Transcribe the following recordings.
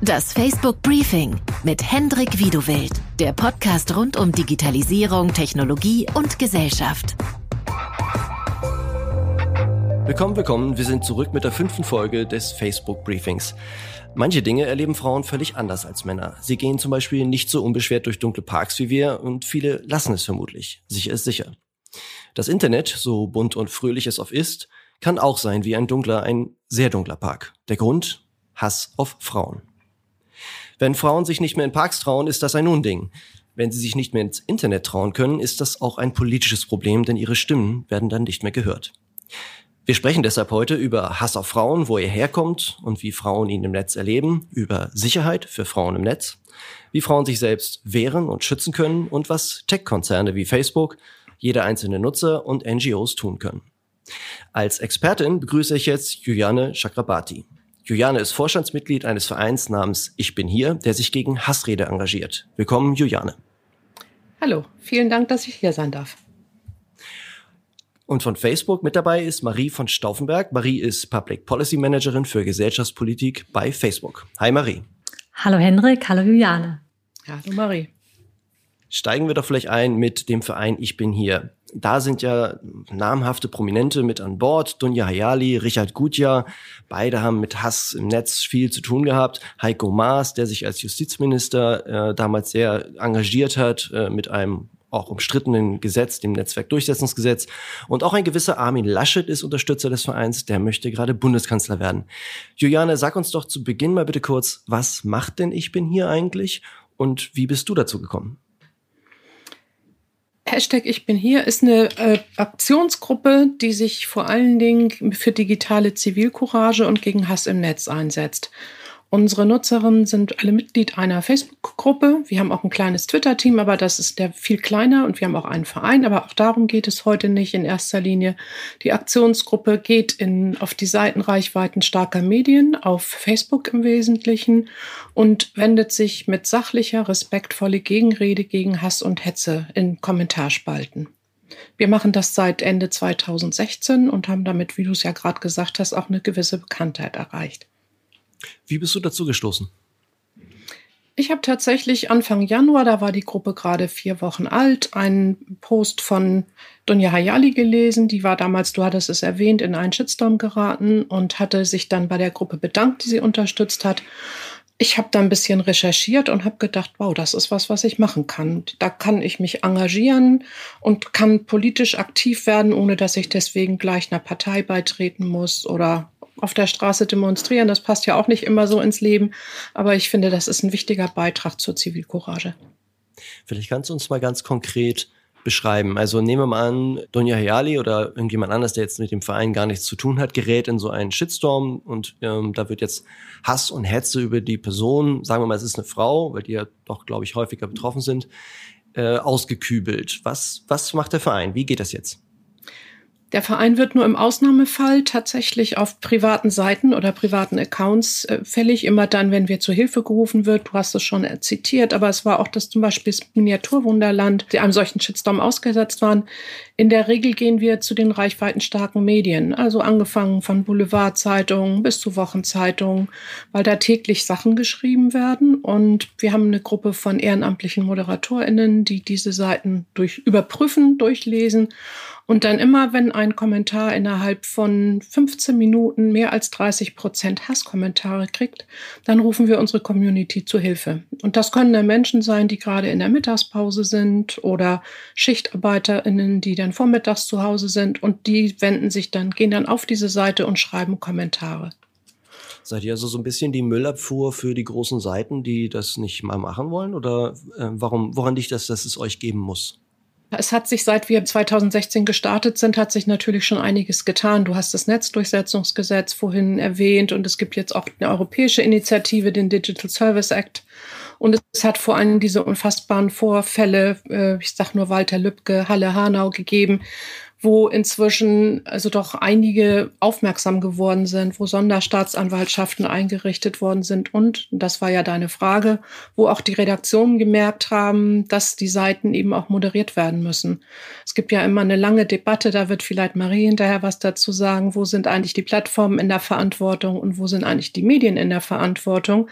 Das Facebook Briefing mit Hendrik Wiedewild, der Podcast rund um Digitalisierung, Technologie und Gesellschaft. Willkommen, willkommen. Wir sind zurück mit der fünften Folge des Facebook Briefings. Manche Dinge erleben Frauen völlig anders als Männer. Sie gehen zum Beispiel nicht so unbeschwert durch dunkle Parks wie wir und viele lassen es vermutlich. Sicher ist sicher. Das Internet, so bunt und fröhlich es oft ist, kann auch sein wie ein dunkler, ein sehr dunkler Park. Der Grund? Hass auf Frauen. Wenn Frauen sich nicht mehr in Parks trauen, ist das ein Unding. Wenn sie sich nicht mehr ins Internet trauen können, ist das auch ein politisches Problem, denn ihre Stimmen werden dann nicht mehr gehört. Wir sprechen deshalb heute über Hass auf Frauen, wo er herkommt und wie Frauen ihn im Netz erleben, über Sicherheit für Frauen im Netz, wie Frauen sich selbst wehren und schützen können und was Tech-Konzerne wie Facebook, jeder einzelne Nutzer und NGOs tun können. Als Expertin begrüße ich jetzt Juliane Chakrabarti. Juliane ist Vorstandsmitglied eines Vereins namens Ich bin hier, der sich gegen Hassrede engagiert. Willkommen, Juliane. Hallo, vielen Dank, dass ich hier sein darf. Und von Facebook mit dabei ist Marie von Stauffenberg. Marie ist Public Policy Managerin für Gesellschaftspolitik bei Facebook. Hi Marie. Hallo Hendrik, hallo Juliane. Hallo Marie. Steigen wir doch vielleicht ein mit dem Verein Ich bin hier. Da sind ja namhafte Prominente mit an Bord. Dunja Hayali, Richard Gutjahr. Beide haben mit Hass im Netz viel zu tun gehabt. Heiko Maas, der sich als Justizminister äh, damals sehr engagiert hat äh, mit einem auch umstrittenen Gesetz, dem Netzwerkdurchsetzungsgesetz. Und auch ein gewisser Armin Laschet ist Unterstützer des Vereins, der möchte gerade Bundeskanzler werden. Juliane, sag uns doch zu Beginn mal bitte kurz, was macht denn Ich bin hier eigentlich und wie bist du dazu gekommen? Hashtag Ich bin hier ist eine äh, Aktionsgruppe, die sich vor allen Dingen für digitale Zivilcourage und gegen Hass im Netz einsetzt. Unsere Nutzerinnen sind alle Mitglied einer Facebook-Gruppe. Wir haben auch ein kleines Twitter-Team, aber das ist der viel kleiner und wir haben auch einen Verein. Aber auch darum geht es heute nicht in erster Linie. Die Aktionsgruppe geht in, auf die Seitenreichweiten starker Medien, auf Facebook im Wesentlichen und wendet sich mit sachlicher, respektvolle Gegenrede gegen Hass und Hetze in Kommentarspalten. Wir machen das seit Ende 2016 und haben damit, wie du es ja gerade gesagt hast, auch eine gewisse Bekanntheit erreicht. Wie bist du dazu gestoßen? Ich habe tatsächlich Anfang Januar, da war die Gruppe gerade vier Wochen alt, einen Post von Dunja Hayali gelesen. Die war damals, du hattest es erwähnt, in einen Shitstorm geraten und hatte sich dann bei der Gruppe bedankt, die sie unterstützt hat. Ich habe da ein bisschen recherchiert und habe gedacht, wow, das ist was, was ich machen kann. Da kann ich mich engagieren und kann politisch aktiv werden, ohne dass ich deswegen gleich einer Partei beitreten muss oder auf der Straße demonstrieren. Das passt ja auch nicht immer so ins Leben. Aber ich finde, das ist ein wichtiger Beitrag zur Zivilcourage. Vielleicht kannst du uns mal ganz konkret beschreiben. Also nehmen wir mal an, Donja Hayali oder irgendjemand anders, der jetzt mit dem Verein gar nichts zu tun hat, gerät in so einen Shitstorm und ähm, da wird jetzt Hass und Hetze über die Person, sagen wir mal, es ist eine Frau, weil die ja doch, glaube ich, häufiger betroffen sind, äh, ausgekübelt. Was, was macht der Verein? Wie geht das jetzt? Der Verein wird nur im Ausnahmefall tatsächlich auf privaten Seiten oder privaten Accounts äh, fällig, immer dann, wenn wir zur Hilfe gerufen wird. Du hast es schon äh, zitiert, aber es war auch das zum Beispiel das Miniaturwunderland, die einem solchen Shitstorm ausgesetzt waren. In der Regel gehen wir zu den reichweitenstarken Medien, also angefangen von Boulevardzeitungen bis zu Wochenzeitungen, weil da täglich Sachen geschrieben werden. Und wir haben eine Gruppe von ehrenamtlichen ModeratorInnen, die diese Seiten durch überprüfen, durchlesen und dann immer, wenn ein Kommentar innerhalb von 15 Minuten mehr als 30 Prozent Hasskommentare kriegt, dann rufen wir unsere Community zu Hilfe. Und das können dann Menschen sein, die gerade in der Mittagspause sind oder SchichtarbeiterInnen, die dann vormittags zu Hause sind und die wenden sich dann, gehen dann auf diese Seite und schreiben Kommentare. Seid ihr also so ein bisschen die Müllabfuhr für die großen Seiten, die das nicht mal machen wollen? Oder äh, warum, woran liegt das, dass es euch geben muss? Es hat sich, seit wir 2016 gestartet sind, hat sich natürlich schon einiges getan. Du hast das Netzdurchsetzungsgesetz vorhin erwähnt und es gibt jetzt auch eine europäische Initiative, den Digital Service Act. Und es hat vor allem diese unfassbaren Vorfälle, äh, ich sag nur Walter Lübcke, Halle Hanau gegeben, wo inzwischen also doch einige aufmerksam geworden sind, wo Sonderstaatsanwaltschaften eingerichtet worden sind und, das war ja deine Frage, wo auch die Redaktionen gemerkt haben, dass die Seiten eben auch moderiert werden müssen. Es gibt ja immer eine lange Debatte, da wird vielleicht Marie hinterher was dazu sagen, wo sind eigentlich die Plattformen in der Verantwortung und wo sind eigentlich die Medien in der Verantwortung.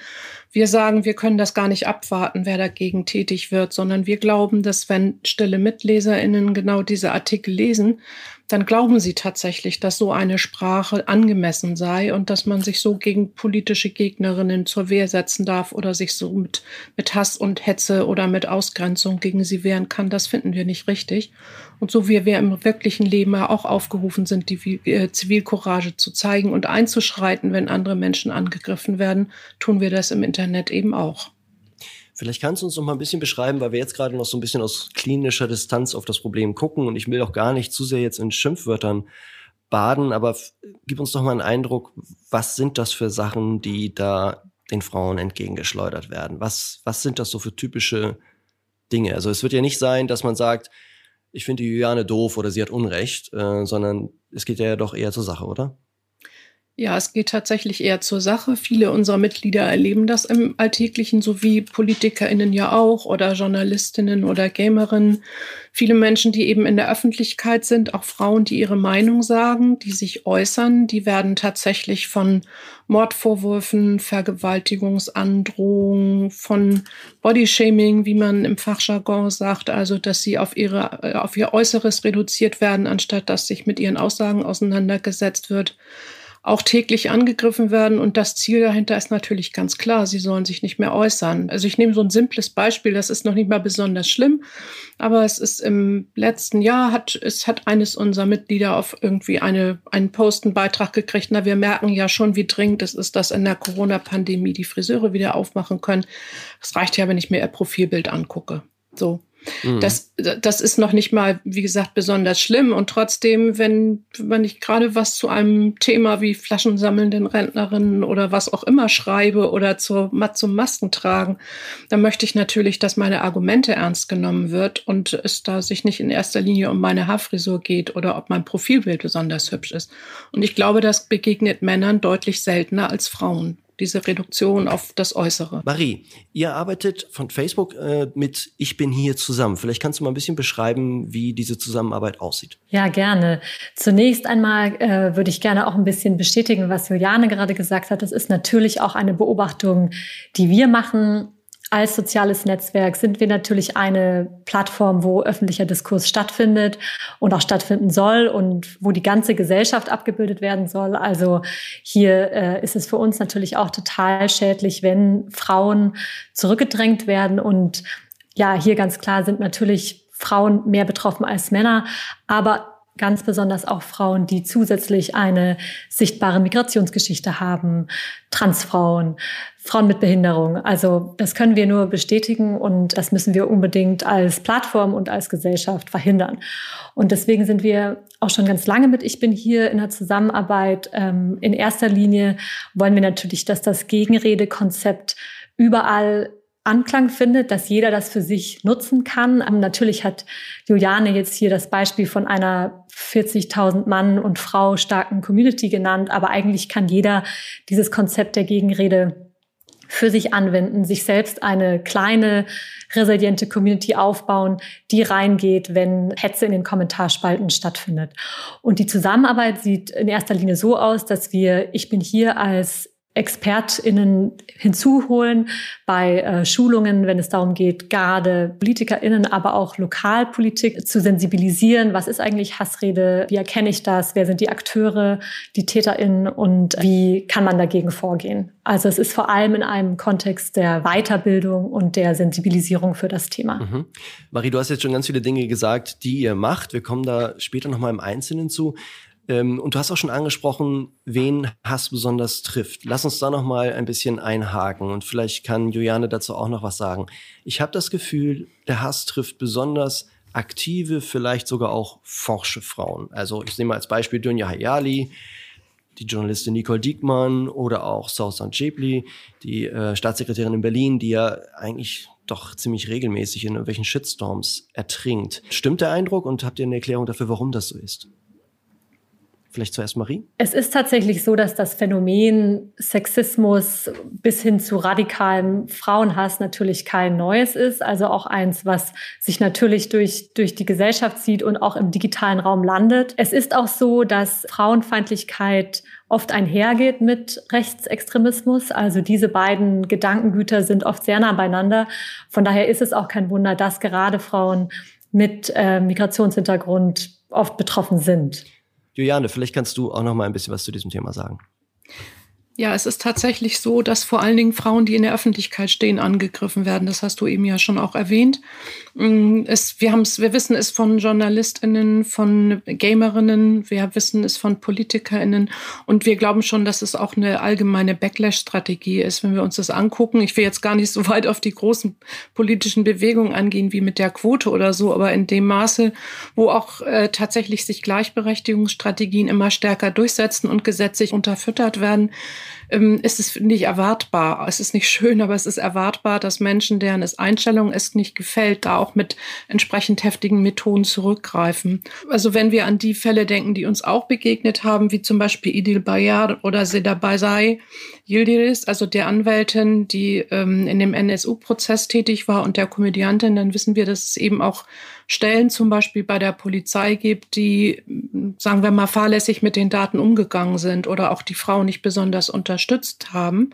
Wir sagen, wir können das gar nicht abwarten, wer dagegen tätig wird, sondern wir glauben, dass wenn stille Mitleserinnen genau diese Artikel lesen, dann glauben sie tatsächlich, dass so eine Sprache angemessen sei und dass man sich so gegen politische Gegnerinnen zur Wehr setzen darf oder sich so mit, mit Hass und Hetze oder mit Ausgrenzung gegen sie wehren kann. Das finden wir nicht richtig. Und so wie wir im wirklichen Leben ja auch aufgerufen sind, die äh, Zivilcourage zu zeigen und einzuschreiten, wenn andere Menschen angegriffen werden, tun wir das im Internet eben auch. Vielleicht kannst du uns noch mal ein bisschen beschreiben, weil wir jetzt gerade noch so ein bisschen aus klinischer Distanz auf das Problem gucken und ich will auch gar nicht zu sehr jetzt in Schimpfwörtern baden, aber gib uns doch mal einen Eindruck, was sind das für Sachen, die da den Frauen entgegengeschleudert werden? Was, was sind das so für typische Dinge? Also es wird ja nicht sein, dass man sagt, ich finde die Juliane doof oder sie hat Unrecht, äh, sondern es geht ja doch eher zur Sache, oder? Ja, es geht tatsächlich eher zur Sache. Viele unserer Mitglieder erleben das im Alltäglichen, so wie PolitikerInnen ja auch oder Journalistinnen oder Gamerinnen. Viele Menschen, die eben in der Öffentlichkeit sind, auch Frauen, die ihre Meinung sagen, die sich äußern, die werden tatsächlich von Mordvorwürfen, Vergewaltigungsandrohungen, von Bodyshaming, wie man im Fachjargon sagt, also dass sie auf, ihre, auf ihr Äußeres reduziert werden, anstatt dass sich mit ihren Aussagen auseinandergesetzt wird auch täglich angegriffen werden. Und das Ziel dahinter ist natürlich ganz klar, sie sollen sich nicht mehr äußern. Also ich nehme so ein simples Beispiel, das ist noch nicht mal besonders schlimm, aber es ist im letzten Jahr, hat, es hat eines unserer Mitglieder auf irgendwie eine, einen Post, einen Beitrag gekriegt. Na, wir merken ja schon, wie dringend es ist, dass in der Corona-Pandemie die Friseure wieder aufmachen können. Es reicht ja, wenn ich mir ihr Profilbild angucke. So. Mhm. Das, das ist noch nicht mal, wie gesagt, besonders schlimm. Und trotzdem, wenn, wenn ich gerade was zu einem Thema wie flaschensammelnden Rentnerinnen oder was auch immer schreibe oder zur, zum Masken tragen, dann möchte ich natürlich, dass meine Argumente ernst genommen wird und es da sich nicht in erster Linie um meine Haarfrisur geht oder ob mein Profilbild besonders hübsch ist. Und ich glaube, das begegnet Männern deutlich seltener als Frauen diese Reduktion auf das Äußere. Marie, ihr arbeitet von Facebook äh, mit Ich bin hier zusammen. Vielleicht kannst du mal ein bisschen beschreiben, wie diese Zusammenarbeit aussieht. Ja, gerne. Zunächst einmal äh, würde ich gerne auch ein bisschen bestätigen, was Juliane gerade gesagt hat. Das ist natürlich auch eine Beobachtung, die wir machen als soziales Netzwerk sind wir natürlich eine Plattform, wo öffentlicher Diskurs stattfindet und auch stattfinden soll und wo die ganze Gesellschaft abgebildet werden soll. Also hier äh, ist es für uns natürlich auch total schädlich, wenn Frauen zurückgedrängt werden. Und ja, hier ganz klar sind natürlich Frauen mehr betroffen als Männer. Aber ganz besonders auch Frauen, die zusätzlich eine sichtbare Migrationsgeschichte haben, Transfrauen, Frauen mit Behinderung. Also das können wir nur bestätigen und das müssen wir unbedingt als Plattform und als Gesellschaft verhindern. Und deswegen sind wir auch schon ganz lange mit Ich bin hier in der Zusammenarbeit. Ähm, in erster Linie wollen wir natürlich, dass das Gegenredekonzept überall Anklang findet, dass jeder das für sich nutzen kann. Ähm, natürlich hat Juliane jetzt hier das Beispiel von einer 40.000 Mann und Frau starken Community genannt, aber eigentlich kann jeder dieses Konzept der Gegenrede für sich anwenden, sich selbst eine kleine, resiliente Community aufbauen, die reingeht, wenn Hetze in den Kommentarspalten stattfindet. Und die Zusammenarbeit sieht in erster Linie so aus, dass wir, ich bin hier als ExpertInnen hinzuholen bei äh, Schulungen, wenn es darum geht, gerade PolitikerInnen, aber auch Lokalpolitik zu sensibilisieren. Was ist eigentlich Hassrede? Wie erkenne ich das? Wer sind die Akteure, die TäterInnen und wie kann man dagegen vorgehen? Also es ist vor allem in einem Kontext der Weiterbildung und der Sensibilisierung für das Thema. Mhm. Marie, du hast jetzt schon ganz viele Dinge gesagt, die ihr macht. Wir kommen da später nochmal im Einzelnen zu. Ähm, und du hast auch schon angesprochen, wen Hass besonders trifft. Lass uns da noch mal ein bisschen einhaken und vielleicht kann Juliane dazu auch noch was sagen. Ich habe das Gefühl, der Hass trifft besonders aktive, vielleicht sogar auch forsche Frauen. Also ich nehme als Beispiel Dunja Hayali, die Journalistin Nicole Diekmann oder auch Sausan Chebli, die äh, Staatssekretärin in Berlin, die ja eigentlich doch ziemlich regelmäßig in irgendwelchen Shitstorms ertrinkt. Stimmt der Eindruck und habt ihr eine Erklärung dafür, warum das so ist? Vielleicht zuerst Marie? Es ist tatsächlich so, dass das Phänomen Sexismus bis hin zu radikalem Frauenhass natürlich kein neues ist. Also auch eins, was sich natürlich durch, durch die Gesellschaft zieht und auch im digitalen Raum landet. Es ist auch so, dass Frauenfeindlichkeit oft einhergeht mit Rechtsextremismus. Also diese beiden Gedankengüter sind oft sehr nah beieinander. Von daher ist es auch kein Wunder, dass gerade Frauen mit äh, Migrationshintergrund oft betroffen sind. Juliane, vielleicht kannst du auch noch mal ein bisschen was zu diesem Thema sagen. Ja, es ist tatsächlich so, dass vor allen Dingen Frauen, die in der Öffentlichkeit stehen, angegriffen werden. Das hast du eben ja schon auch erwähnt. Mm, es, wir, haben's, wir wissen es von JournalistInnen, von Gamerinnen, wir wissen es von PolitikerInnen und wir glauben schon, dass es auch eine allgemeine Backlash-Strategie ist, wenn wir uns das angucken. Ich will jetzt gar nicht so weit auf die großen politischen Bewegungen angehen wie mit der Quote oder so, aber in dem Maße, wo auch äh, tatsächlich sich Gleichberechtigungsstrategien immer stärker durchsetzen und gesetzlich unterfüttert werden, ähm, ist es nicht erwartbar. Es ist nicht schön, aber es ist erwartbar, dass Menschen, deren es Einstellung es nicht gefällt, da auch mit entsprechend heftigen Methoden zurückgreifen. Also wenn wir an die Fälle denken, die uns auch begegnet haben, wie zum Beispiel Idil Bayar oder Seda Baysai Yildiris, also der Anwältin, die ähm, in dem NSU-Prozess tätig war und der Komödiantin, dann wissen wir, dass es eben auch Stellen zum Beispiel bei der Polizei gibt, die, sagen wir mal, fahrlässig mit den Daten umgegangen sind oder auch die Frau nicht besonders unterstützt haben.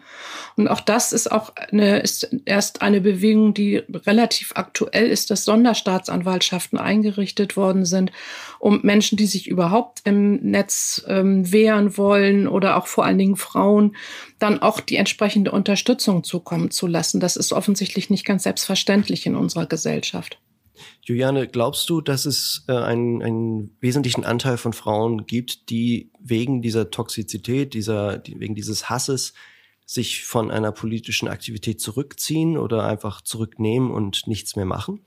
Und auch das ist auch eine, ist erst eine Bewegung, die relativ aktuell ist, dass Sonderstaatsanwaltschaften eingerichtet worden sind, um Menschen, die sich überhaupt im Netz ähm, wehren wollen oder auch vor allen Dingen Frauen, dann auch die entsprechende Unterstützung zukommen zu lassen. Das ist offensichtlich nicht ganz selbstverständlich in unserer Gesellschaft. Juliane, glaubst du, dass es äh, einen, einen wesentlichen Anteil von Frauen gibt, die wegen dieser Toxizität, dieser, die, wegen dieses Hasses sich von einer politischen Aktivität zurückziehen oder einfach zurücknehmen und nichts mehr machen?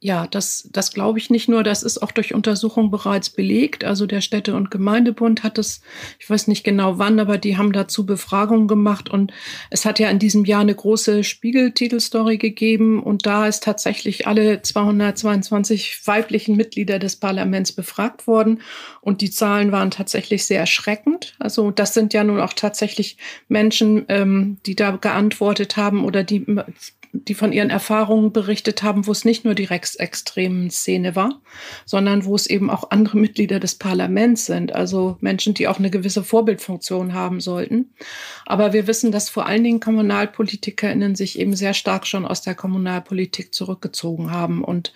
Ja, das, das glaube ich nicht nur, das ist auch durch Untersuchungen bereits belegt. Also der Städte- und Gemeindebund hat es, ich weiß nicht genau wann, aber die haben dazu Befragungen gemacht und es hat ja in diesem Jahr eine große Spiegel-Titelstory gegeben und da ist tatsächlich alle 222 weiblichen Mitglieder des Parlaments befragt worden und die Zahlen waren tatsächlich sehr erschreckend. Also das sind ja nun auch tatsächlich Menschen, ähm, die da geantwortet haben oder die die von ihren Erfahrungen berichtet haben, wo es nicht nur die rechtsextremen Szene war, sondern wo es eben auch andere Mitglieder des Parlaments sind, also Menschen, die auch eine gewisse Vorbildfunktion haben sollten. Aber wir wissen, dass vor allen Dingen KommunalpolitikerInnen sich eben sehr stark schon aus der Kommunalpolitik zurückgezogen haben und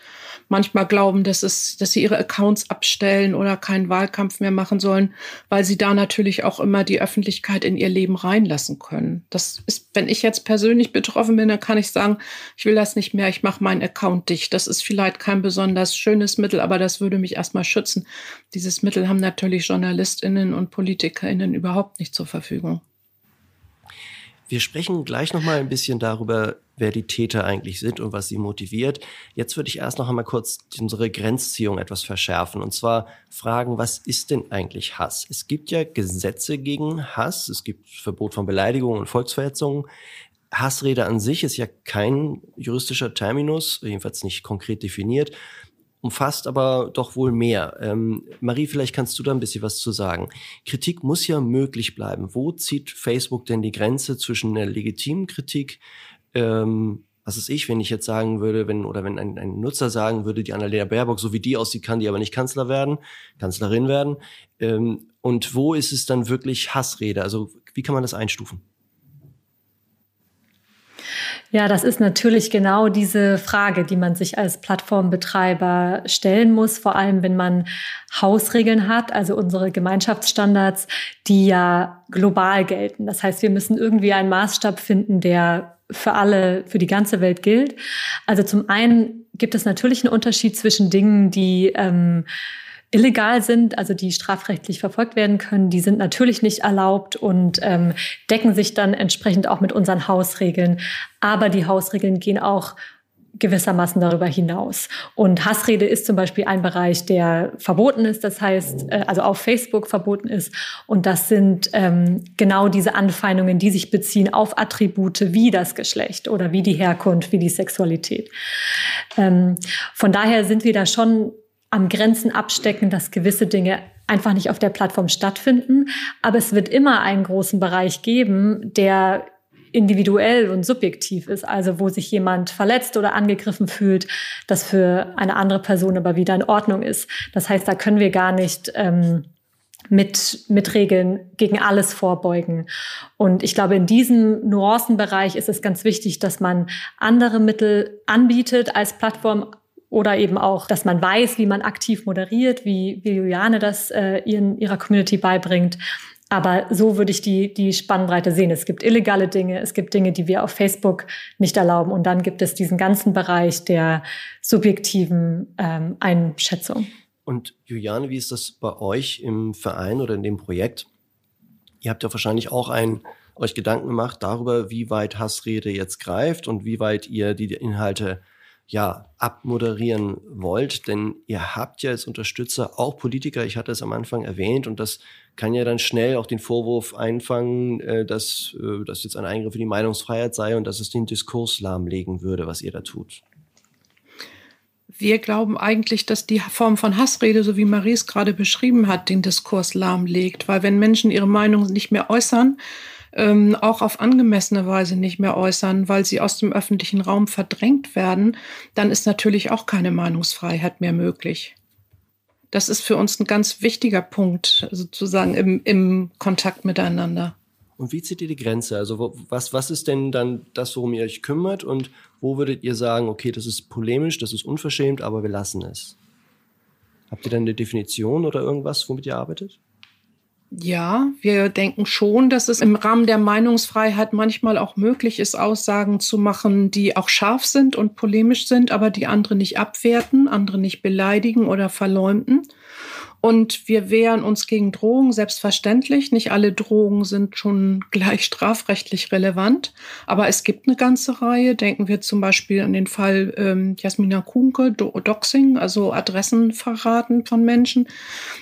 manchmal glauben, dass, es, dass sie ihre Accounts abstellen oder keinen Wahlkampf mehr machen sollen, weil sie da natürlich auch immer die Öffentlichkeit in ihr Leben reinlassen können. Das ist, wenn ich jetzt persönlich betroffen bin, dann kann ich sagen, ich will das nicht mehr, ich mache meinen Account dicht. Das ist vielleicht kein besonders schönes Mittel, aber das würde mich erstmal schützen. Dieses Mittel haben natürlich JournalistInnen und PolitikerInnen überhaupt nicht zur Verfügung. Wir sprechen gleich noch mal ein bisschen darüber, wer die Täter eigentlich sind und was sie motiviert. Jetzt würde ich erst noch einmal kurz unsere Grenzziehung etwas verschärfen und zwar fragen, was ist denn eigentlich Hass? Es gibt ja Gesetze gegen Hass, es gibt Verbot von Beleidigungen und Volksverhetzungen. Hassrede an sich ist ja kein juristischer Terminus, jedenfalls nicht konkret definiert umfasst aber doch wohl mehr. Ähm, Marie, vielleicht kannst du da ein bisschen was zu sagen. Kritik muss ja möglich bleiben. Wo zieht Facebook denn die Grenze zwischen einer legitimen Kritik, ähm, was ist ich, wenn ich jetzt sagen würde, wenn, oder wenn ein, ein Nutzer sagen würde, die Annalena Baerbock, so wie die aussieht, kann die aber nicht Kanzler werden, Kanzlerin werden. Ähm, und wo ist es dann wirklich Hassrede? Also wie kann man das einstufen? Ja, das ist natürlich genau diese Frage, die man sich als Plattformbetreiber stellen muss, vor allem wenn man Hausregeln hat, also unsere Gemeinschaftsstandards, die ja global gelten. Das heißt, wir müssen irgendwie einen Maßstab finden, der für alle, für die ganze Welt gilt. Also zum einen gibt es natürlich einen Unterschied zwischen Dingen, die ähm, illegal sind, also die strafrechtlich verfolgt werden können, die sind natürlich nicht erlaubt und ähm, decken sich dann entsprechend auch mit unseren Hausregeln. Aber die Hausregeln gehen auch gewissermaßen darüber hinaus. Und Hassrede ist zum Beispiel ein Bereich, der verboten ist, das heißt, äh, also auf Facebook verboten ist. Und das sind ähm, genau diese Anfeindungen, die sich beziehen auf Attribute wie das Geschlecht oder wie die Herkunft, wie die Sexualität. Ähm, von daher sind wir da schon am Grenzen abstecken, dass gewisse Dinge einfach nicht auf der Plattform stattfinden. Aber es wird immer einen großen Bereich geben, der individuell und subjektiv ist, also wo sich jemand verletzt oder angegriffen fühlt, das für eine andere Person aber wieder in Ordnung ist. Das heißt, da können wir gar nicht ähm, mit, mit Regeln gegen alles vorbeugen. Und ich glaube, in diesem Nuancenbereich ist es ganz wichtig, dass man andere Mittel anbietet als Plattform oder eben auch, dass man weiß, wie man aktiv moderiert, wie, wie Juliane das äh, ihren, ihrer Community beibringt. Aber so würde ich die, die Spannbreite sehen. Es gibt illegale Dinge, es gibt Dinge, die wir auf Facebook nicht erlauben. Und dann gibt es diesen ganzen Bereich der subjektiven ähm, Einschätzung. Und Juliane, wie ist das bei euch im Verein oder in dem Projekt? Ihr habt ja wahrscheinlich auch ein, euch Gedanken gemacht darüber, wie weit Hassrede jetzt greift und wie weit ihr die Inhalte ja, abmoderieren wollt, denn ihr habt ja als Unterstützer auch Politiker, ich hatte es am Anfang erwähnt, und das kann ja dann schnell auch den Vorwurf einfangen, äh, dass äh, das jetzt ein Eingriff in die Meinungsfreiheit sei und dass es den Diskurs lahmlegen würde, was ihr da tut. Wir glauben eigentlich, dass die Form von Hassrede, so wie Marie es gerade beschrieben hat, den Diskurs lahmlegt, weil wenn Menschen ihre Meinung nicht mehr äußern, ähm, auch auf angemessene Weise nicht mehr äußern, weil sie aus dem öffentlichen Raum verdrängt werden, dann ist natürlich auch keine Meinungsfreiheit mehr möglich. Das ist für uns ein ganz wichtiger Punkt, sozusagen im, im Kontakt miteinander. Und wie zieht ihr die Grenze? Also was, was ist denn dann das, worum ihr euch kümmert? Und wo würdet ihr sagen, okay, das ist polemisch, das ist unverschämt, aber wir lassen es? Habt ihr dann eine Definition oder irgendwas, womit ihr arbeitet? Ja, wir denken schon, dass es im Rahmen der Meinungsfreiheit manchmal auch möglich ist, Aussagen zu machen, die auch scharf sind und polemisch sind, aber die andere nicht abwerten, andere nicht beleidigen oder verleumden. Und wir wehren uns gegen Drohungen, selbstverständlich. Nicht alle Drohungen sind schon gleich strafrechtlich relevant, aber es gibt eine ganze Reihe. Denken wir zum Beispiel an den Fall ähm, Jasmina Kunke, Do Doxing, also Adressen verraten von Menschen.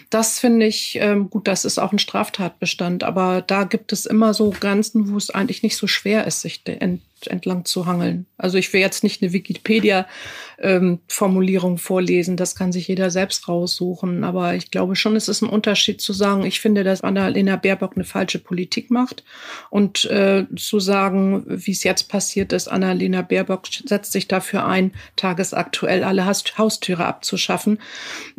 Das finde ich, ähm, gut, das ist auch ein Straftatbestand, aber da gibt es immer so Grenzen, wo es eigentlich nicht so schwer ist, sich ent entlang zu hangeln. Also ich will jetzt nicht eine Wikipedia-Formulierung ähm, vorlesen, das kann sich jeder selbst raussuchen. Aber ich glaube schon, es ist ein Unterschied zu sagen, ich finde, dass Annalena Baerbock eine falsche Politik macht und äh, zu sagen, wie es jetzt passiert ist, Annalena Baerbock setzt sich dafür ein, tagesaktuell alle Haustüre abzuschaffen.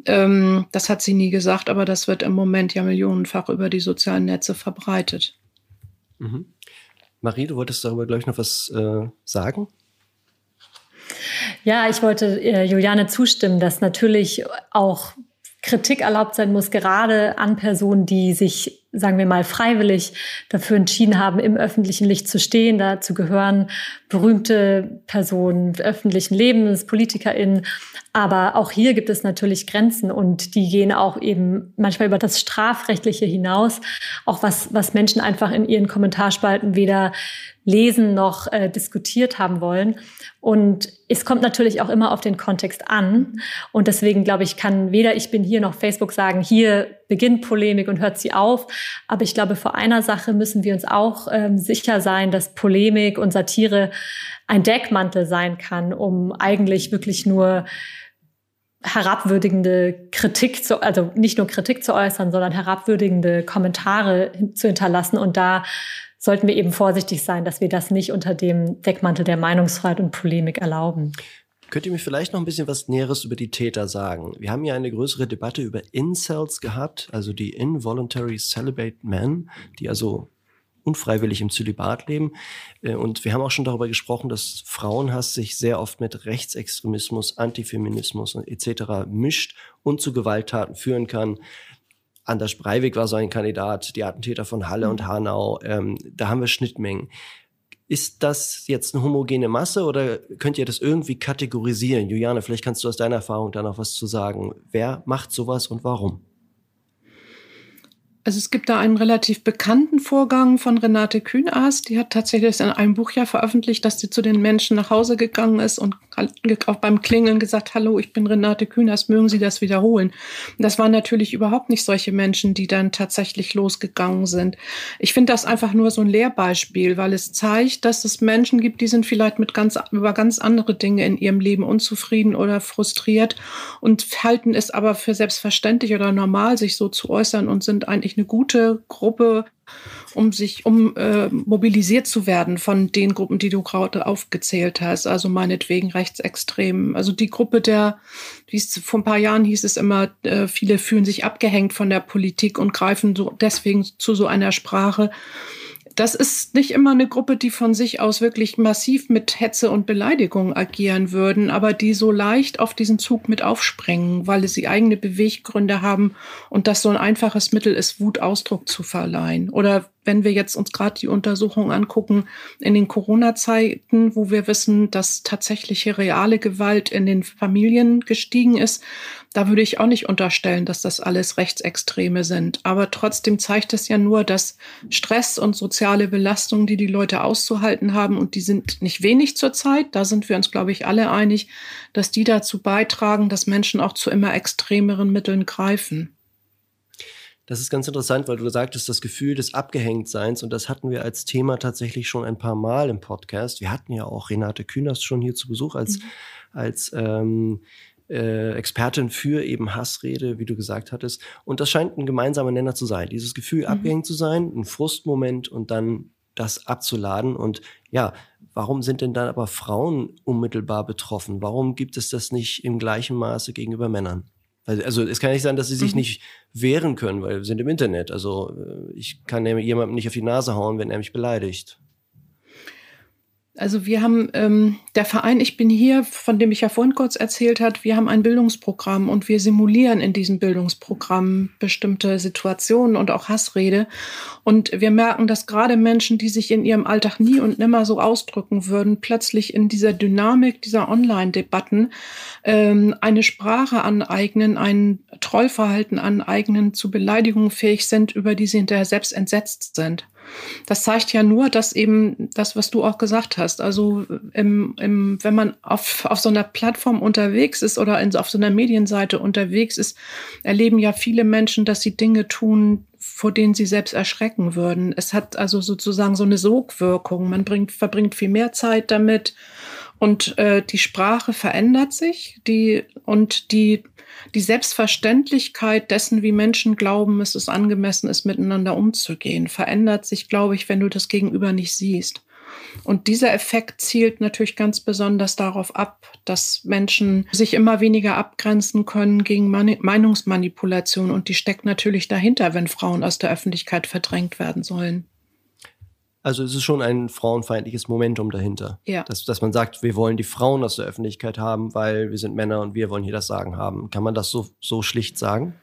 Ähm, das hat sie nie gesagt, aber das wird im Moment ja millionenfach über die sozialen Netze verbreitet. Mhm. Marie, du wolltest darüber, glaube ich, noch was äh, sagen? Ja, ich wollte äh, Juliane zustimmen, dass natürlich auch Kritik erlaubt sein muss, gerade an Personen, die sich, sagen wir mal, freiwillig dafür entschieden haben, im öffentlichen Licht zu stehen. Dazu gehören berühmte Personen öffentlichen Lebens, PolitikerInnen. Aber auch hier gibt es natürlich Grenzen und die gehen auch eben manchmal über das Strafrechtliche hinaus. Auch was, was Menschen einfach in ihren Kommentarspalten weder lesen noch äh, diskutiert haben wollen. Und es kommt natürlich auch immer auf den Kontext an. Und deswegen glaube ich, kann weder ich bin hier noch Facebook sagen, hier beginnt Polemik und hört sie auf. Aber ich glaube, vor einer Sache müssen wir uns auch ähm, sicher sein, dass Polemik und Satire ein Deckmantel sein kann, um eigentlich wirklich nur herabwürdigende Kritik zu, also nicht nur Kritik zu äußern, sondern herabwürdigende Kommentare zu hinterlassen und da sollten wir eben vorsichtig sein, dass wir das nicht unter dem Deckmantel der Meinungsfreiheit und Polemik erlauben. Könnt ihr mir vielleicht noch ein bisschen was Näheres über die Täter sagen? Wir haben ja eine größere Debatte über Incels gehabt, also die Involuntary Celibate Men, die also unfreiwillig im Zölibat leben. Äh, und wir haben auch schon darüber gesprochen, dass Frauenhass sich sehr oft mit Rechtsextremismus, Antifeminismus etc. mischt und zu Gewalttaten führen kann. Anders Breivik war so ein Kandidat, die Attentäter von Halle und mhm. Hanau. Ähm, da haben wir Schnittmengen. Ist das jetzt eine homogene Masse oder könnt ihr das irgendwie kategorisieren? Juliane, vielleicht kannst du aus deiner Erfahrung da noch was zu sagen. Wer macht sowas und warum? Also es gibt da einen relativ bekannten Vorgang von Renate Kühnast. Die hat tatsächlich in einem Buch ja veröffentlicht, dass sie zu den Menschen nach Hause gegangen ist und auch beim Klingeln gesagt, hallo, ich bin Renate Kühnast, mögen Sie das wiederholen? Das waren natürlich überhaupt nicht solche Menschen, die dann tatsächlich losgegangen sind. Ich finde das einfach nur so ein Lehrbeispiel, weil es zeigt, dass es Menschen gibt, die sind vielleicht mit ganz, über ganz andere Dinge in ihrem Leben unzufrieden oder frustriert und halten es aber für selbstverständlich oder normal, sich so zu äußern und sind eigentlich eigentlich eine gute Gruppe, um sich, um äh, mobilisiert zu werden von den Gruppen, die du gerade aufgezählt hast. Also meinetwegen Rechtsextremen. Also die Gruppe der, wie es vor ein paar Jahren hieß es immer, äh, viele fühlen sich abgehängt von der Politik und greifen so deswegen zu so einer Sprache das ist nicht immer eine Gruppe, die von sich aus wirklich massiv mit Hetze und Beleidigung agieren würden, aber die so leicht auf diesen Zug mit aufspringen, weil sie eigene Beweggründe haben und das so ein einfaches Mittel ist, Wut Ausdruck zu verleihen. Oder wenn wir jetzt uns gerade die Untersuchung angucken in den Corona-Zeiten, wo wir wissen, dass tatsächliche reale Gewalt in den Familien gestiegen ist, da würde ich auch nicht unterstellen, dass das alles Rechtsextreme sind. Aber trotzdem zeigt es ja nur, dass Stress und soziale Belastung, die die Leute auszuhalten haben, und die sind nicht wenig zurzeit, da sind wir uns, glaube ich, alle einig, dass die dazu beitragen, dass Menschen auch zu immer extremeren Mitteln greifen. Das ist ganz interessant, weil du sagtest, das Gefühl des Abgehängtseins, und das hatten wir als Thema tatsächlich schon ein paar Mal im Podcast. Wir hatten ja auch Renate Künast schon hier zu Besuch als, mhm. als ähm, äh, Expertin für eben Hassrede, wie du gesagt hattest. Und das scheint ein gemeinsamer Nenner zu sein. Dieses Gefühl, mhm. abgehängt zu sein, ein Frustmoment und dann das abzuladen. Und ja, warum sind denn dann aber Frauen unmittelbar betroffen? Warum gibt es das nicht im gleichen Maße gegenüber Männern? Also es kann nicht sein, dass sie sich mhm. nicht wehren können, weil wir sind im Internet. Also äh, ich kann jemandem nicht auf die Nase hauen, wenn er mich beleidigt. Also wir haben, ähm, der Verein Ich bin hier, von dem ich ja vorhin kurz erzählt hat, wir haben ein Bildungsprogramm und wir simulieren in diesem Bildungsprogramm bestimmte Situationen und auch Hassrede. Und wir merken, dass gerade Menschen, die sich in ihrem Alltag nie und nimmer so ausdrücken würden, plötzlich in dieser Dynamik dieser Online-Debatten ähm, eine Sprache aneignen, ein Trollverhalten aneignen, zu Beleidigungen fähig sind, über die sie hinterher selbst entsetzt sind. Das zeigt ja nur, dass eben das, was du auch gesagt hast, also im, im, wenn man auf, auf so einer Plattform unterwegs ist oder in, auf so einer Medienseite unterwegs ist, erleben ja viele Menschen, dass sie Dinge tun, vor denen sie selbst erschrecken würden. Es hat also sozusagen so eine Sogwirkung. Man bringt, verbringt viel mehr Zeit damit und äh, die Sprache verändert sich, die und die die Selbstverständlichkeit dessen, wie Menschen glauben, es ist angemessen ist, miteinander umzugehen, verändert sich, glaube ich, wenn du das Gegenüber nicht siehst. Und dieser Effekt zielt natürlich ganz besonders darauf ab, dass Menschen sich immer weniger abgrenzen können gegen Meinungsmanipulation. Und die steckt natürlich dahinter, wenn Frauen aus der Öffentlichkeit verdrängt werden sollen. Also es ist schon ein frauenfeindliches Momentum dahinter. Ja. Dass, dass man sagt, wir wollen die Frauen aus der Öffentlichkeit haben, weil wir sind Männer und wir wollen hier das Sagen haben. Kann man das so, so schlicht sagen?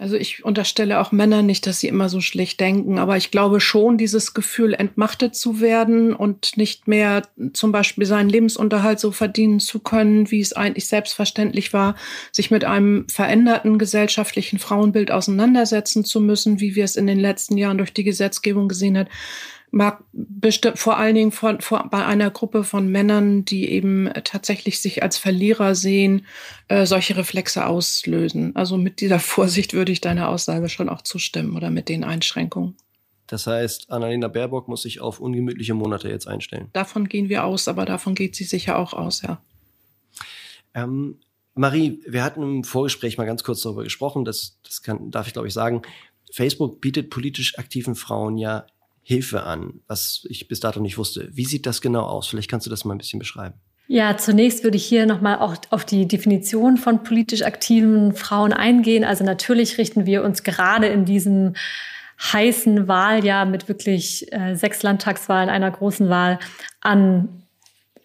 Also ich unterstelle auch Männern nicht, dass sie immer so schlecht denken, aber ich glaube schon, dieses Gefühl, entmachtet zu werden und nicht mehr zum Beispiel seinen Lebensunterhalt so verdienen zu können, wie es eigentlich selbstverständlich war, sich mit einem veränderten gesellschaftlichen Frauenbild auseinandersetzen zu müssen, wie wir es in den letzten Jahren durch die Gesetzgebung gesehen haben mag bestimmt vor allen Dingen von, vor, bei einer Gruppe von Männern, die eben tatsächlich sich als Verlierer sehen, äh, solche Reflexe auslösen. Also mit dieser Vorsicht würde ich deiner Aussage schon auch zustimmen oder mit den Einschränkungen. Das heißt, Annalena Baerbock muss sich auf ungemütliche Monate jetzt einstellen. Davon gehen wir aus, aber davon geht sie sicher auch aus, ja. Ähm, Marie, wir hatten im Vorgespräch mal ganz kurz darüber gesprochen, das, das kann, darf ich glaube ich sagen. Facebook bietet politisch aktiven Frauen ja Hilfe an, was ich bis dato nicht wusste. Wie sieht das genau aus? Vielleicht kannst du das mal ein bisschen beschreiben. Ja, zunächst würde ich hier nochmal auch auf die Definition von politisch aktiven Frauen eingehen. Also natürlich richten wir uns gerade in diesem heißen Wahljahr mit wirklich äh, sechs Landtagswahlen, einer großen Wahl an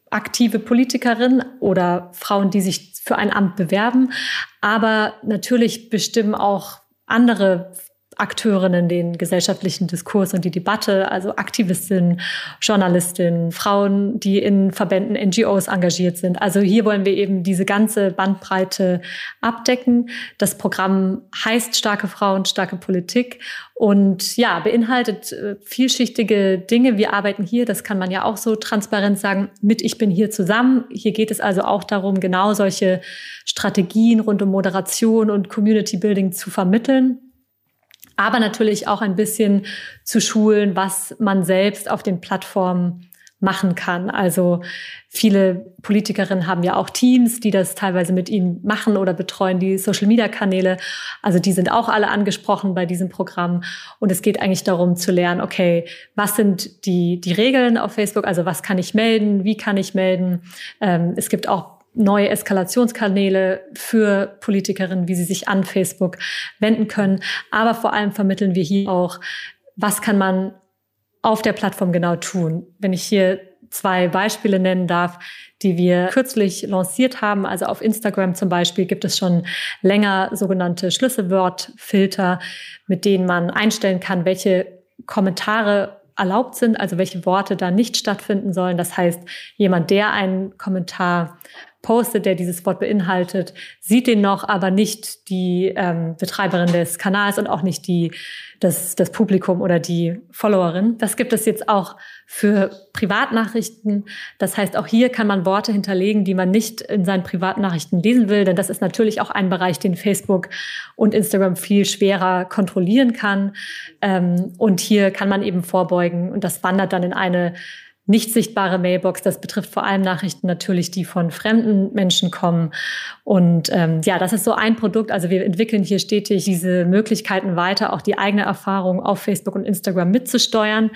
aktive Politikerinnen oder Frauen, die sich für ein Amt bewerben. Aber natürlich bestimmen auch andere Akteurinnen den gesellschaftlichen Diskurs und die Debatte, also Aktivistinnen, Journalistinnen, Frauen, die in Verbänden, NGOs engagiert sind. Also hier wollen wir eben diese ganze Bandbreite abdecken. Das Programm heißt Starke Frauen, starke Politik und ja, beinhaltet äh, vielschichtige Dinge. Wir arbeiten hier, das kann man ja auch so transparent sagen, mit Ich bin hier zusammen. Hier geht es also auch darum, genau solche Strategien rund um Moderation und Community Building zu vermitteln aber natürlich auch ein bisschen zu schulen, was man selbst auf den Plattformen machen kann. Also viele Politikerinnen haben ja auch Teams, die das teilweise mit ihnen machen oder betreuen die Social-Media-Kanäle. Also die sind auch alle angesprochen bei diesem Programm. Und es geht eigentlich darum zu lernen, okay, was sind die, die Regeln auf Facebook? Also was kann ich melden? Wie kann ich melden? Ähm, es gibt auch neue Eskalationskanäle für Politikerinnen, wie sie sich an Facebook wenden können. Aber vor allem vermitteln wir hier auch, was kann man auf der Plattform genau tun. Wenn ich hier zwei Beispiele nennen darf, die wir kürzlich lanciert haben. Also auf Instagram zum Beispiel gibt es schon länger sogenannte Schlüsselwortfilter, mit denen man einstellen kann, welche Kommentare erlaubt sind, also welche Worte da nicht stattfinden sollen. Das heißt, jemand, der einen Kommentar postet, der dieses Wort beinhaltet, sieht den noch, aber nicht die ähm, Betreiberin des Kanals und auch nicht die, das, das Publikum oder die Followerin. Das gibt es jetzt auch für Privatnachrichten. Das heißt, auch hier kann man Worte hinterlegen, die man nicht in seinen Privatnachrichten lesen will, denn das ist natürlich auch ein Bereich, den Facebook und Instagram viel schwerer kontrollieren kann. Ähm, und hier kann man eben vorbeugen und das wandert dann in eine nicht sichtbare Mailbox. Das betrifft vor allem Nachrichten natürlich, die von fremden Menschen kommen. Und ähm, ja, das ist so ein Produkt. Also wir entwickeln hier stetig diese Möglichkeiten weiter, auch die eigene Erfahrung auf Facebook und Instagram mitzusteuern.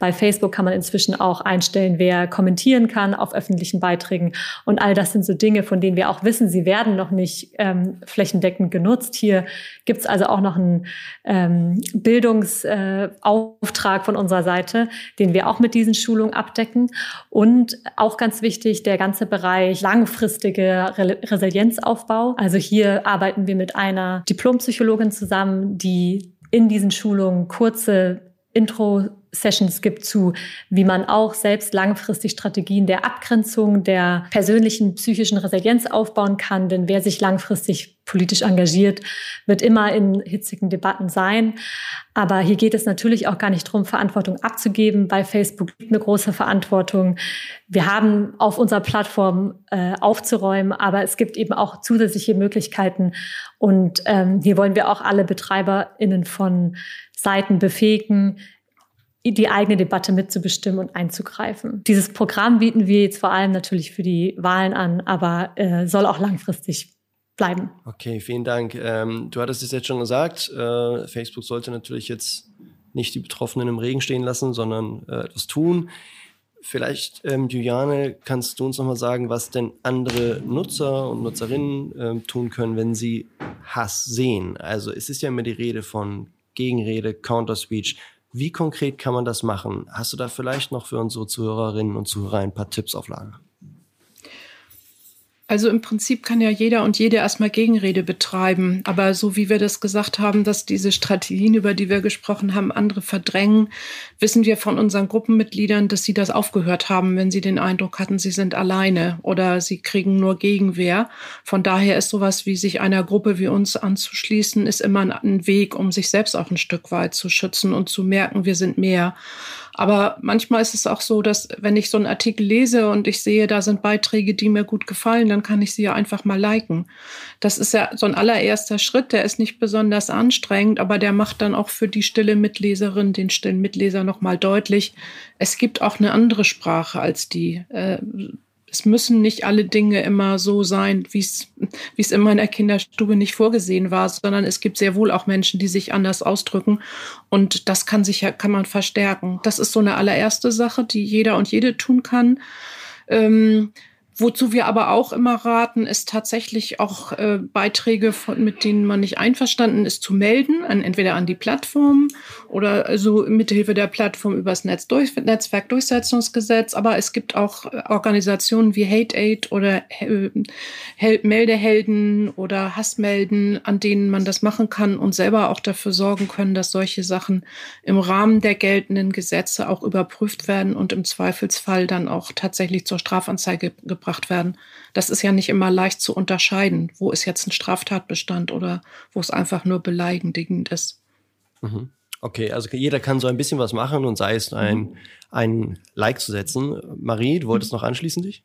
Bei Facebook kann man inzwischen auch einstellen, wer kommentieren kann auf öffentlichen Beiträgen. Und all das sind so Dinge, von denen wir auch wissen, sie werden noch nicht ähm, flächendeckend genutzt. Hier gibt es also auch noch einen ähm, Bildungsauftrag äh, von unserer Seite, den wir auch mit diesen Schulungen ab abdecken. Und auch ganz wichtig, der ganze Bereich langfristige Resilienzaufbau. Also hier arbeiten wir mit einer Diplompsychologin zusammen, die in diesen Schulungen kurze Intro Sessions gibt zu, wie man auch selbst langfristig Strategien der Abgrenzung, der persönlichen psychischen Resilienz aufbauen kann. Denn wer sich langfristig politisch engagiert, wird immer in hitzigen Debatten sein. Aber hier geht es natürlich auch gar nicht darum, Verantwortung abzugeben. Bei Facebook liegt eine große Verantwortung. Wir haben auf unserer Plattform äh, aufzuräumen, aber es gibt eben auch zusätzliche Möglichkeiten. Und ähm, hier wollen wir auch alle BetreiberInnen von Seiten befähigen, die eigene Debatte mitzubestimmen und einzugreifen. Dieses Programm bieten wir jetzt vor allem natürlich für die Wahlen an, aber äh, soll auch langfristig bleiben. Okay, vielen Dank. Ähm, du hattest es jetzt schon gesagt, äh, Facebook sollte natürlich jetzt nicht die Betroffenen im Regen stehen lassen, sondern äh, etwas tun. Vielleicht, ähm, Juliane, kannst du uns nochmal sagen, was denn andere Nutzer und Nutzerinnen ähm, tun können, wenn sie Hass sehen? Also es ist ja immer die Rede von Gegenrede, Counter-Speech. Wie konkret kann man das machen? Hast du da vielleicht noch für unsere Zuhörerinnen und Zuhörer ein paar Tipps auf Lager? Also im Prinzip kann ja jeder und jede erstmal Gegenrede betreiben. Aber so wie wir das gesagt haben, dass diese Strategien, über die wir gesprochen haben, andere verdrängen, wissen wir von unseren Gruppenmitgliedern, dass sie das aufgehört haben, wenn sie den Eindruck hatten, sie sind alleine oder sie kriegen nur Gegenwehr. Von daher ist sowas wie sich einer Gruppe wie uns anzuschließen, ist immer ein Weg, um sich selbst auch ein Stück weit zu schützen und zu merken, wir sind mehr. Aber manchmal ist es auch so, dass wenn ich so einen Artikel lese und ich sehe, da sind Beiträge, die mir gut gefallen, dann kann ich sie ja einfach mal liken. Das ist ja so ein allererster Schritt, der ist nicht besonders anstrengend, aber der macht dann auch für die stille Mitleserin, den stillen Mitleser nochmal deutlich, es gibt auch eine andere Sprache als die. Äh, es müssen nicht alle Dinge immer so sein, wie es wie es in meiner Kinderstube nicht vorgesehen war, sondern es gibt sehr wohl auch Menschen, die sich anders ausdrücken und das kann sich ja kann man verstärken. Das ist so eine allererste Sache, die jeder und jede tun kann. Ähm, Wozu wir aber auch immer raten, ist tatsächlich auch äh, Beiträge, von, mit denen man nicht einverstanden ist, zu melden, an, entweder an die Plattform oder also mithilfe der Plattform übers Netz durch, Netzwerkdurchsetzungsgesetz. Aber es gibt auch äh, Organisationen wie Hate Aid oder äh, Meldehelden oder Hassmelden, an denen man das machen kann und selber auch dafür sorgen können, dass solche Sachen im Rahmen der geltenden Gesetze auch überprüft werden und im Zweifelsfall dann auch tatsächlich zur Strafanzeige gebracht gebracht werden. Das ist ja nicht immer leicht zu unterscheiden, wo ist jetzt ein Straftatbestand oder wo es einfach nur beleidigend ist. Mhm. Okay, also jeder kann so ein bisschen was machen und sei es ein, mhm. ein Like zu setzen. Marie, du wolltest mhm. noch anschließen dich?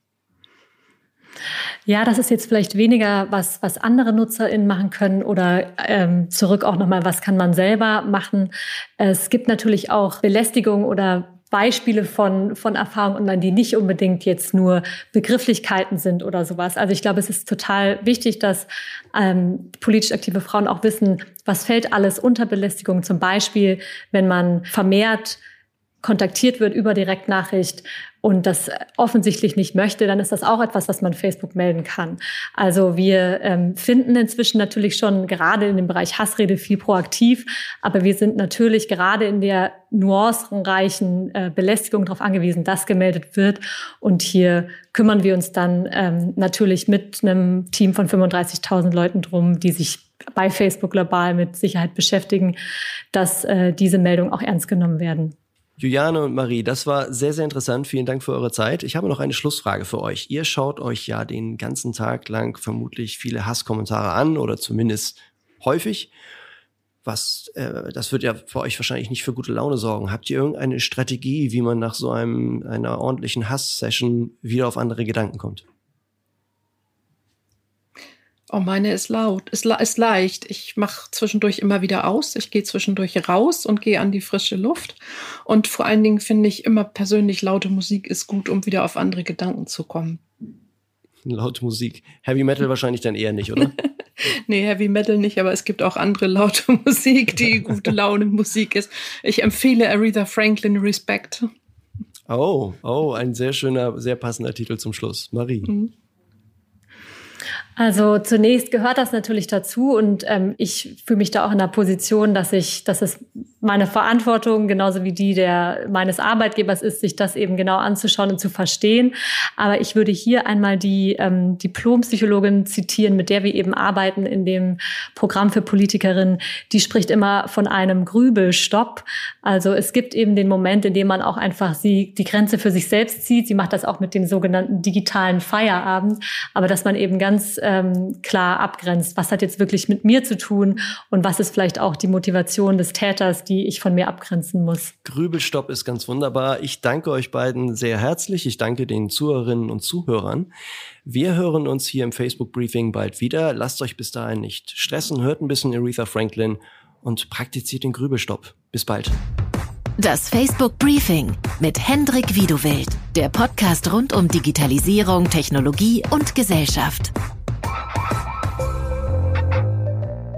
Ja, das ist jetzt vielleicht weniger, was, was andere NutzerInnen machen können oder ähm, zurück auch nochmal, was kann man selber machen. Es gibt natürlich auch Belästigung oder Beispiele von, von Erfahrungen online, die nicht unbedingt jetzt nur Begrifflichkeiten sind oder sowas. Also ich glaube, es ist total wichtig, dass ähm, politisch aktive Frauen auch wissen, was fällt alles unter Belästigung. Zum Beispiel, wenn man vermehrt kontaktiert wird über Direktnachricht und das offensichtlich nicht möchte, dann ist das auch etwas, was man Facebook melden kann. Also wir ähm, finden inzwischen natürlich schon gerade in dem Bereich Hassrede viel proaktiv, aber wir sind natürlich gerade in der nuancenreichen äh, Belästigung darauf angewiesen, dass gemeldet wird. Und hier kümmern wir uns dann ähm, natürlich mit einem Team von 35.000 Leuten drum, die sich bei Facebook global mit Sicherheit beschäftigen, dass äh, diese Meldungen auch ernst genommen werden. Juliane und Marie, das war sehr, sehr interessant. Vielen Dank für eure Zeit. Ich habe noch eine Schlussfrage für euch. Ihr schaut euch ja den ganzen Tag lang vermutlich viele Hasskommentare an oder zumindest häufig. Was, äh, das wird ja für euch wahrscheinlich nicht für gute Laune sorgen. Habt ihr irgendeine Strategie, wie man nach so einem einer ordentlichen Hass-Session wieder auf andere Gedanken kommt? Oh, meine ist laut, ist, ist leicht. Ich mache zwischendurch immer wieder aus. Ich gehe zwischendurch raus und gehe an die frische Luft. Und vor allen Dingen finde ich immer persönlich laute Musik ist gut, um wieder auf andere Gedanken zu kommen. Laute Musik. Heavy Metal wahrscheinlich dann eher nicht, oder? nee, Heavy Metal nicht, aber es gibt auch andere laute Musik, die gute Laune Musik ist. Ich empfehle Aretha Franklin Respect. Oh, oh, ein sehr schöner, sehr passender Titel zum Schluss. Marie. Mhm. Also zunächst gehört das natürlich dazu und ähm, ich fühle mich da auch in der Position, dass ich, dass es meine Verantwortung genauso wie die der meines Arbeitgebers ist, sich das eben genau anzuschauen und zu verstehen. Aber ich würde hier einmal die ähm, Diplompsychologin zitieren, mit der wir eben arbeiten in dem Programm für Politikerinnen. Die spricht immer von einem Grübelstopp. Also es gibt eben den Moment, in dem man auch einfach sie die Grenze für sich selbst zieht. Sie macht das auch mit dem sogenannten digitalen Feierabend, aber dass man eben ganz ähm, klar abgrenzt, was hat jetzt wirklich mit mir zu tun und was ist vielleicht auch die Motivation des Täters, die ich von mir abgrenzen muss. Grübelstopp ist ganz wunderbar. Ich danke euch beiden sehr herzlich. Ich danke den Zuhörerinnen und Zuhörern. Wir hören uns hier im Facebook Briefing bald wieder. Lasst euch bis dahin nicht stressen, hört ein bisschen Aretha Franklin und praktiziert den Grübelstopp. Bis bald. Das Facebook Briefing mit Hendrik Wiedewild, der Podcast rund um Digitalisierung, Technologie und Gesellschaft.